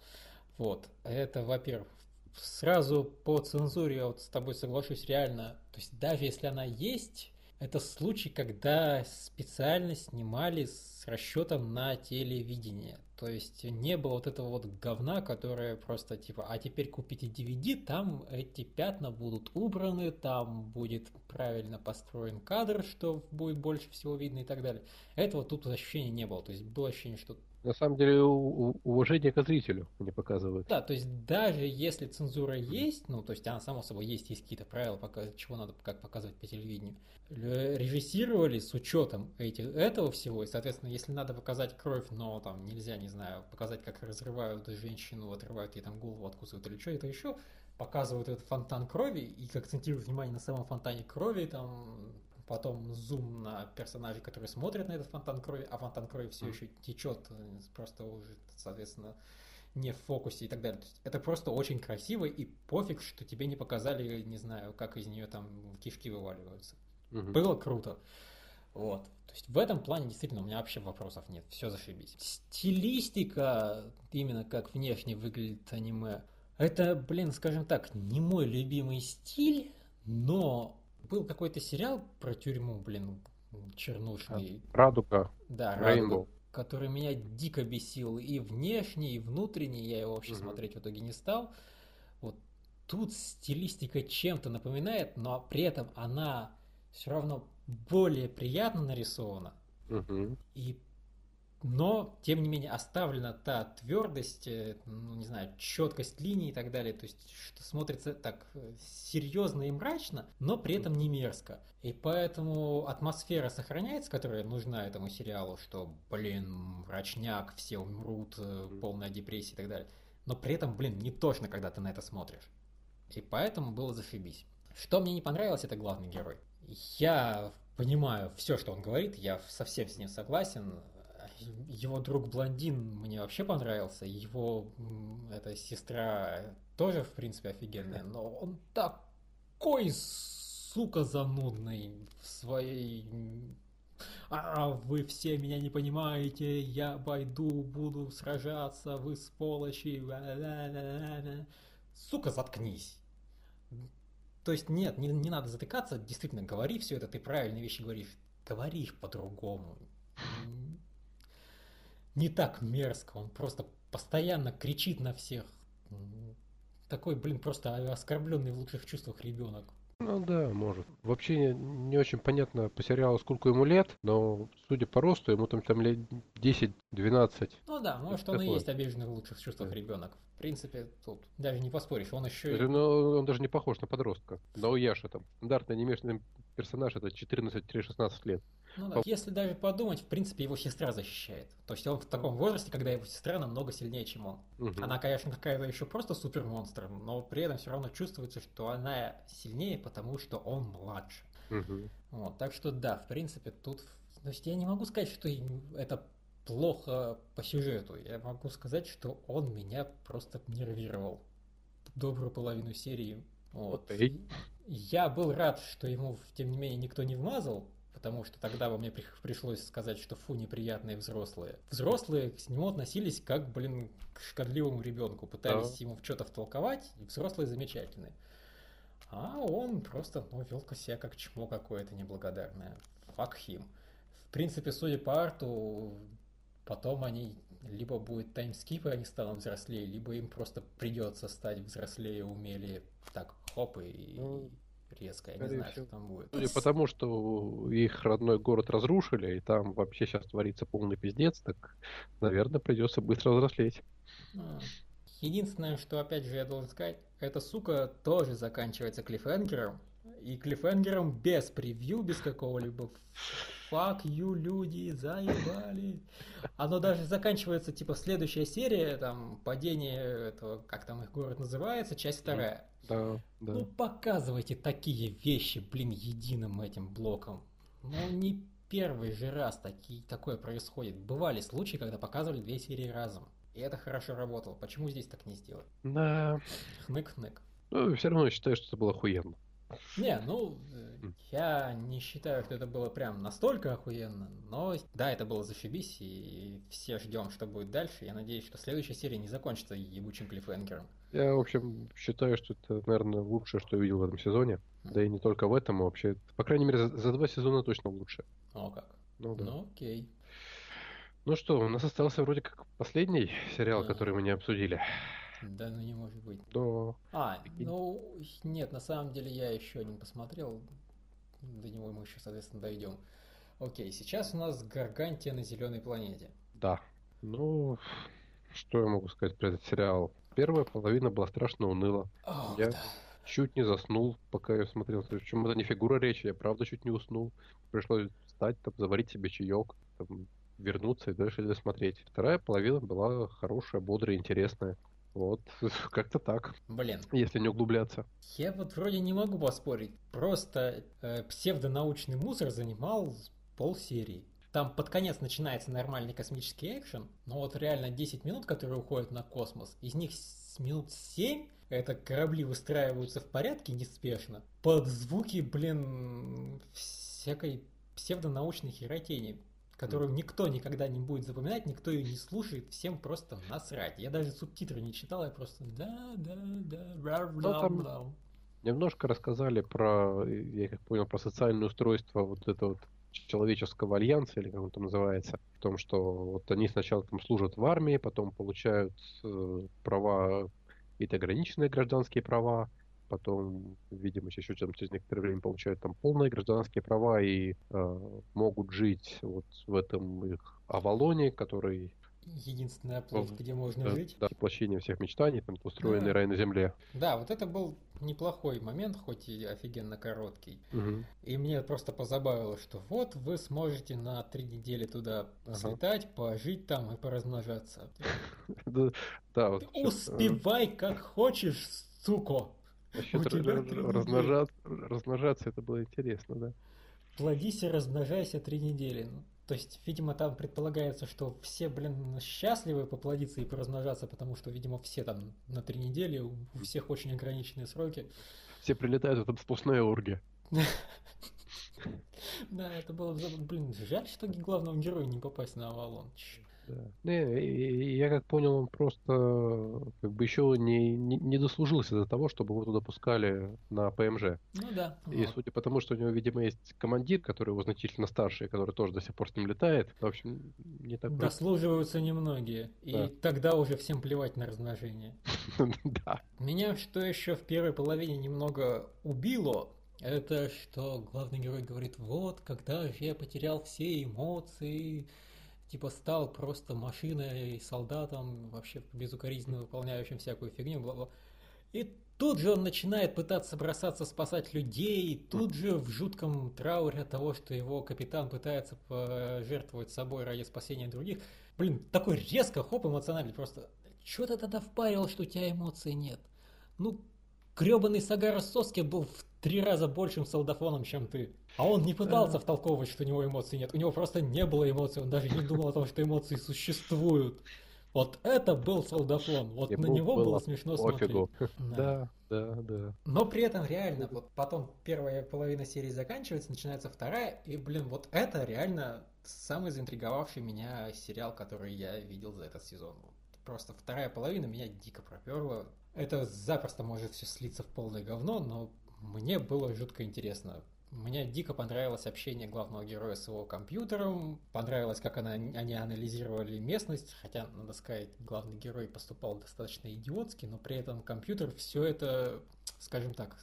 Вот, это, во-первых. Сразу по цензуре я вот с тобой соглашусь реально. То есть даже если она есть, это случай, когда специально снимали с расчетом на телевидение. То есть не было вот этого вот говна, которое просто типа, а теперь купите DVD, там эти пятна будут убраны, там будет правильно построен кадр, что будет больше всего видно и так далее. Этого тут ощущения не было. То есть было ощущение, что на самом деле уважение к зрителю не показывают. Да, то есть даже если цензура есть, ну то есть она само собой есть, есть какие-то правила, чего надо как показывать по телевидению, режиссировали с учетом эти, этого всего, и соответственно, если надо показать кровь, но там нельзя, не знаю, показать, как разрывают женщину, отрывают ей там голову, откусывают или что это еще, показывают этот фонтан крови и акцентируют внимание на самом фонтане крови, там потом зум на персонажей, которые смотрят на этот фонтан крови, а фонтан крови все еще течет, э, просто уже, соответственно, не в фокусе и так далее. То есть это просто очень красиво, и пофиг, что тебе не показали, не знаю, как из нее там кишки вываливаются. Угу. Было круто. Вот. То есть в этом плане действительно у меня вообще вопросов нет. Все зашибись. Стилистика, именно как внешне выглядит аниме, это, блин, скажем так, не мой любимый стиль, но был какой-то сериал про тюрьму, блин, чернушный. Радуга. Да, Радуга, который меня дико бесил и внешне, и внутренне. Я его вообще угу. смотреть в итоге не стал. Вот тут стилистика чем-то напоминает, но при этом она все равно более приятно нарисована. Угу. И но, тем не менее, оставлена та твердость, э, ну, не знаю, четкость линий и так далее, то есть, что смотрится так э, серьезно и мрачно, но при этом не мерзко. И поэтому атмосфера сохраняется, которая нужна этому сериалу, что, блин, мрачняк, все умрут, э, полная депрессия и так далее. Но при этом, блин, не точно, когда ты на это смотришь. И поэтому было зашибись. Что мне не понравилось, это главный герой. Я понимаю все, что он говорит, я совсем с ним согласен его друг блондин мне вообще понравился, его эта сестра тоже, в принципе, офигенная, но он такой, сука, занудный в своей... А, вы все меня не понимаете, я пойду, буду сражаться, вы сволочи. Сука, заткнись. То есть нет, не, не надо затыкаться, действительно, говори все это, ты правильные вещи говоришь. Говори их по-другому не так мерзко, он просто постоянно кричит на всех. Такой, блин, просто оскорбленный в лучших чувствах ребенок. Ну да, может. Вообще не очень понятно по сериалу, сколько ему лет, но судя по росту, ему там, там лет 10-12. Ну да, может он и есть обиженный в лучших чувствах да. ребенок. В принципе, тут даже не поспоришь, он еще... И... Ну, он даже не похож на подростка. На Уяша там. Стандартный анимешный персонаж это 14-16 лет. Ну да, если даже подумать, в принципе, его сестра защищает. То есть он в таком возрасте, когда его сестра намного сильнее, чем он. Угу. Она, конечно, какая-то еще просто супер монстр, но при этом все равно чувствуется, что она сильнее, потому что он младше. Угу. Вот, так что да, в принципе, тут... То есть я не могу сказать, что это плохо по сюжету. Я могу сказать, что он меня просто нервировал добрую половину серии. Вот. Я был рад, что ему, тем не менее, никто не вмазал, потому что тогда бы мне пришлось сказать, что фу, неприятные взрослые. Взрослые к нему относились как, блин, к шкодливому ребенку, пытались да. ему в что-то втолковать, и взрослые замечательные. А он просто, ну, вел себя как чмо какое-то неблагодарное. Fuck him. В принципе, судя по арту, потом они либо будет таймскип, и они станут взрослее, либо им просто придется стать взрослее, умели так, хоп, и, ну, резко. Я не знаю, всего. что там будет. Судя потому, что их родной город разрушили, и там вообще сейчас творится полный пиздец, так, наверное, придется быстро взрослеть. А. Единственное, что, опять же, я должен сказать, эта сука тоже заканчивается клиффхенгером. И клиффхенгером без превью, без какого-либо fuck you, люди, заебали. Оно даже заканчивается, типа, следующая серия, там, падение этого, как там их город называется, часть вторая. Да, да. Ну, показывайте такие вещи, блин, единым этим блоком. Ну, не первый же раз такие, такое происходит. Бывали случаи, когда показывали две серии разом. И это хорошо работало. Почему здесь так не сделать? Да. Хнык-хнык. Ну, все равно считаю, что это было охуенно. Не, ну, я не считаю, что это было прям настолько охуенно, но да, это было зашибись, и все ждем, что будет дальше. Я надеюсь, что следующая серия не закончится ебучим клиффхенгером. Я, в общем, считаю, что это, наверное, лучшее, что я видел в этом сезоне. Mm. Да и не только в этом, а вообще, по крайней мере, за, за два сезона точно лучше. О, как. Ну, да. ну окей. Ну что, у нас остался вроде как последний сериал, да. который мы не обсудили. Да, ну не может быть. Да. А, ну нет, на самом деле я еще не посмотрел. До него мы еще, соответственно, дойдем. Окей, сейчас у нас Гаргантия на зеленой планете. Да. Ну, что я могу сказать про этот сериал? Первая половина была страшно уныла. О, я да. чуть не заснул, пока я смотрел. Причем это не фигура речи, я правда чуть не уснул. Пришлось встать, там, заварить себе чаек, там, вернуться и дальше досмотреть. Вторая половина была хорошая, бодрая, интересная. Вот, как-то так. Блин. Если не углубляться. Я вот вроде не могу поспорить. Просто э, псевдонаучный мусор занимал полсерии. Там под конец начинается нормальный космический экшен, но вот реально 10 минут, которые уходят на космос, из них минут 7 это корабли выстраиваются в порядке неспешно, под звуки, блин, всякой псевдонаучной херотени которую никто никогда не будет запоминать, никто ее не слушает, всем просто насрать. Я даже субтитры не читал, я просто да, да, да, бла, бла, бла. Немножко рассказали про, я как понял, про социальное устройство вот этого вот человеческого альянса, или как он там называется, в том, что вот они сначала там служат в армии, потом получают э, права, какие-то ограниченные гражданские права, потом, видимо, еще там через некоторое время получают там полные гражданские права и э, могут жить вот в этом их Авалоне, который единственная плоть, где можно да, жить. Да, воплощение всех мечтаний, там устроенный да. рай на земле. Да, вот это был неплохой момент, хоть и офигенно короткий. Угу. И мне просто позабавило, что вот вы сможете на три недели туда ага. слетать, пожить там и поразмножаться. Да, вот. Успевай как хочешь, сука. Размножаться это было интересно, да. Плодись и размножайся три недели. Ну, то есть, видимо, там предполагается, что все, блин, счастливы поплодиться и поразмножаться, потому что, видимо, все там на три недели, у всех очень ограниченные сроки. Все прилетают, это сплошная оргия. Да, это было, блин, жаль, что главному герою не попасть на Авалон. Да. Не, я как понял, он просто как бы еще не, не, не дослужился до того, чтобы его туда пускали на ПМЖ. Ну да. И вот. судя по тому, что у него, видимо, есть командир, который его значительно старше, и который тоже до сих пор с ним летает, в общем, не так Дослуживаются немногие. И да. тогда уже всем плевать на размножение. Да. Меня что еще в первой половине немного убило, это что главный герой говорит, вот, когда же я потерял все эмоции, типа стал просто машиной, солдатом, вообще безукоризненно выполняющим всякую фигню, бла-бла. И тут же он начинает пытаться бросаться спасать людей, тут же в жутком трауре от того, что его капитан пытается пожертвовать собой ради спасения других. Блин, такой резко, хоп, эмоциональный, просто что ты тогда впарил, что у тебя эмоций нет? Ну, гребаный Сагара Соски был в три раза большим солдафоном, чем ты. А он не пытался втолковывать, что у него эмоций нет. У него просто не было эмоций. Он даже не думал о том, что эмоции существуют. Вот это был солдафон. Вот Ему на него было, было смешно пофигу. смотреть. Да. да, да, Но при этом реально, вот потом первая половина серии заканчивается, начинается вторая, и, блин, вот это реально самый заинтриговавший меня сериал, который я видел за этот сезон. Просто вторая половина меня дико проперла. Это запросто может все слиться в полное говно, но мне было жутко интересно мне дико понравилось общение главного героя с его компьютером, понравилось, как она, они анализировали местность, хотя, надо сказать, главный герой поступал достаточно идиотски, но при этом компьютер все это, скажем так,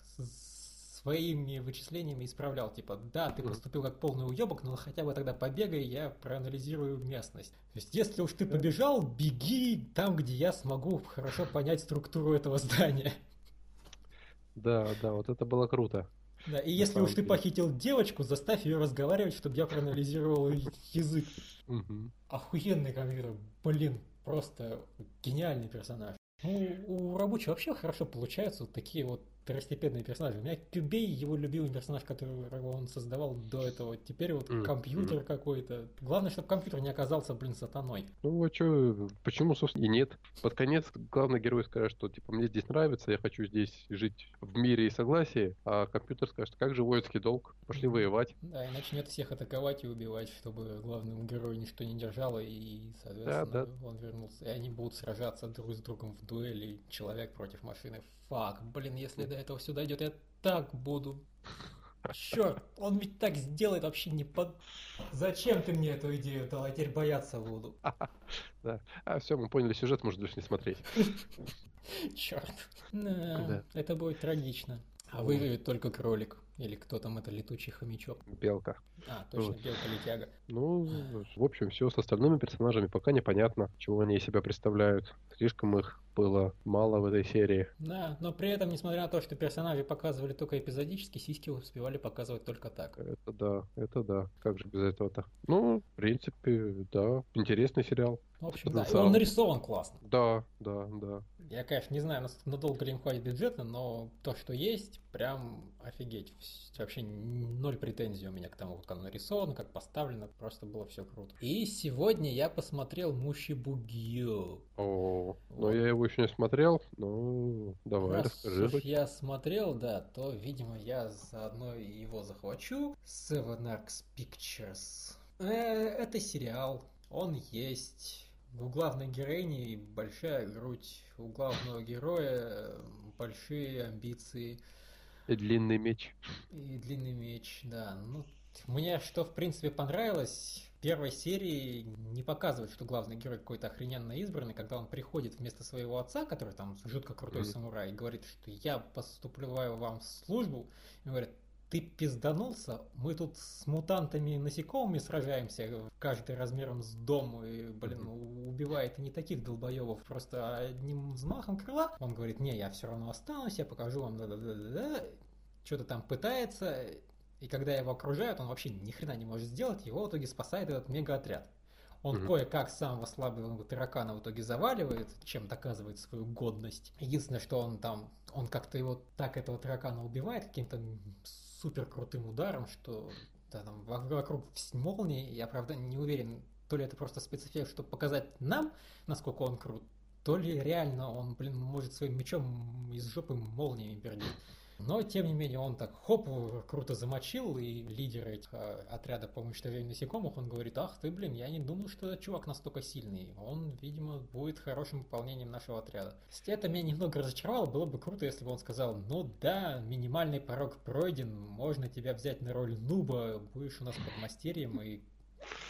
своими вычислениями исправлял. Типа, да, ты поступил как полный уебок, но хотя бы тогда побегай, я проанализирую местность. То есть, если уж ты побежал, беги там, где я смогу хорошо понять структуру этого здания. Да, да, вот это было круто. Да, и если уж ты похитил девочку, заставь ее разговаривать, чтобы я проанализировал язык. Охуенный компьютер, блин, просто гениальный персонаж. Ну, у рабочего вообще хорошо получаются вот такие вот второстепенные персонажи. У меня Кюбей, его любимый персонаж, которого он создавал до этого. Теперь вот компьютер какой-то. Главное, чтобы компьютер не оказался, блин, сатаной. Ну, а что, почему, собственно, и нет? Под конец главный герой скажет, что, типа, мне здесь нравится, я хочу здесь жить в мире и согласии, а компьютер скажет, как же воинский долг, пошли воевать. Да, и начнет всех атаковать и убивать, чтобы главному герою ничто не держало, и, соответственно, да, да. он вернулся. И они будут сражаться друг с другом в дуэли, человек против машины фак, блин, если до этого все дойдет, я так буду. Черт, он ведь так сделает вообще не под... Зачем ты мне эту идею дал? Я теперь бояться буду. Да. А все, мы поняли сюжет, может больше не смотреть. Черт. Это будет трагично. А выживет только кролик. Или кто там это, летучий хомячок? Белка. А, точно, вот. белка-летяга. Ну, в общем, все с остальными персонажами пока непонятно, чего они из себя представляют. Слишком их было мало в этой серии. Да, но при этом, несмотря на то, что персонажи показывали только эпизодически, сиськи успевали показывать только так. Это да, это да. Как же без этого-то? Ну, в принципе, да. Интересный сериал. В общем, да, и он нарисован классно. Да, да, да. Я, конечно, не знаю, надолго ли им хватит бюджета, но то, что есть, прям офигеть. Вообще ноль претензий у меня к тому, как оно нарисовано, как поставлено. Просто было все круто. И сегодня я посмотрел Муши Бугио. О, вот. но я его еще не смотрел. Ну, давай, Раз расскажи. я смотрел, да, то, видимо, я заодно его захвачу. Seven Arcs Pictures. Э, это сериал. Он есть у главной героини большая грудь, у главного героя большие амбиции. И длинный меч. И длинный меч, да. Ну, мне что, в принципе, понравилось, первой серии не показывают, что главный герой какой-то охрененно избранный, когда он приходит вместо своего отца, который там жутко крутой mm-hmm. самурай, и говорит, что я поступаю вам в службу, и говорит, ты пизданулся, мы тут с мутантами насекомыми сражаемся, каждый размером с дом, и, блин, убивает и не таких долбоевов, просто одним взмахом крыла. Он говорит, не, я все равно останусь, я покажу вам, да-да-да-да, что-то там пытается, и когда его окружают, он вообще ни хрена не может сделать, его в итоге спасает этот мега-отряд. Он угу. кое-как самого слабого таракана в итоге заваливает, чем доказывает свою годность. Единственное, что он там, он как-то его так этого таракана убивает каким-то супер крутым ударом, что да, там вокруг молнии, я правда не уверен, то ли это просто спецэффект, чтобы показать нам, насколько он крут, то ли реально он, блин, может своим мечом из жопы молниями пердеть. Но, тем не менее, он так хоп, круто замочил, и лидер э, отряда по уничтожению насекомых, он говорит, ах ты, блин, я не думал, что этот чувак настолько сильный. Он, видимо, будет хорошим выполнением нашего отряда. Это меня немного разочаровало, было бы круто, если бы он сказал, ну да, минимальный порог пройден, можно тебя взять на роль нуба, будешь у нас под мастерьем, и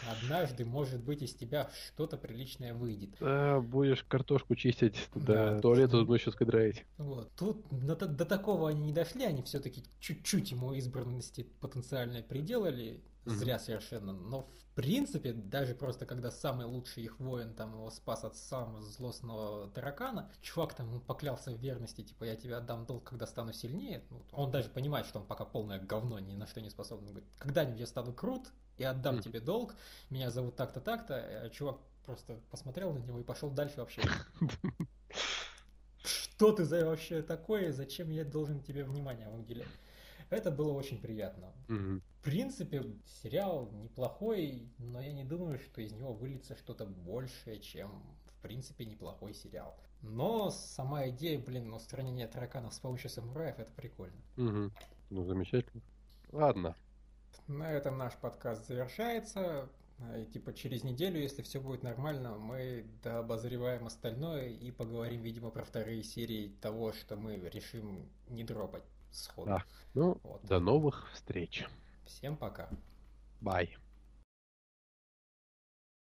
Однажды, может быть, из тебя что-то приличное выйдет. Да, будешь картошку чистить, да, да туалет тут будешь еще драить. Вот. Тут до, до такого они не дошли, они все-таки чуть-чуть ему избранности потенциально приделали, зря совершенно. Но в принципе, даже просто когда самый лучший их воин там его спас от самого злостного таракана, чувак там поклялся в верности, типа я тебе отдам долг, когда стану сильнее. Ну, он даже понимает, что он пока полное говно, ни на что не способен. Он говорит, когда-нибудь я стану крут, и отдам тебе долг, меня зовут так-то, так-то, а чувак просто посмотрел на него и пошел дальше вообще. Что ты за вообще такое, зачем я должен тебе внимание уделять? Это было очень приятно. В принципе, сериал неплохой, но я не думаю, что из него выльется что-то большее, чем, в принципе, неплохой сериал. Но сама идея, блин, устранения тараканов с помощью самураев, это прикольно. Угу. Ну, замечательно. Ладно, на этом наш подкаст завершается. И типа через неделю, если все будет нормально, мы дообозреваем остальное и поговорим, видимо, про вторые серии того, что мы решим не дропать сходу. Да. Ну, вот. до новых встреч. Всем пока. Bye.